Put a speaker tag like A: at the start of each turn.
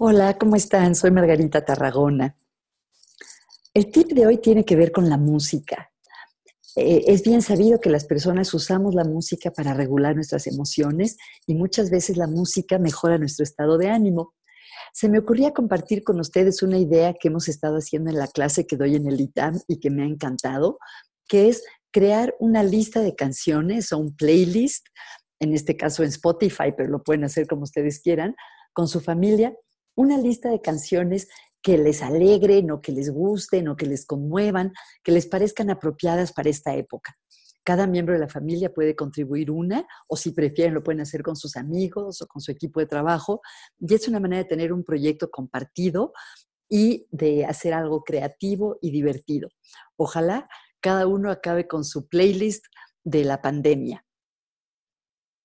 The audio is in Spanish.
A: Hola, ¿cómo están? Soy Margarita Tarragona. El tip de hoy tiene que ver con la música. Eh, es bien sabido que las personas usamos la música para regular nuestras emociones y muchas veces la música mejora nuestro estado de ánimo. Se me ocurría compartir con ustedes una idea que hemos estado haciendo en la clase que doy en el ITAM y que me ha encantado, que es crear una lista de canciones o un playlist, en este caso en Spotify, pero lo pueden hacer como ustedes quieran, con su familia una lista de canciones que les alegren o que les gusten o que les conmuevan, que les parezcan apropiadas para esta época. Cada miembro de la familia puede contribuir una, o si prefieren lo pueden hacer con sus amigos o con su equipo de trabajo. Y es una manera de tener un proyecto compartido y de hacer algo creativo y divertido. Ojalá cada uno acabe con su playlist de la pandemia.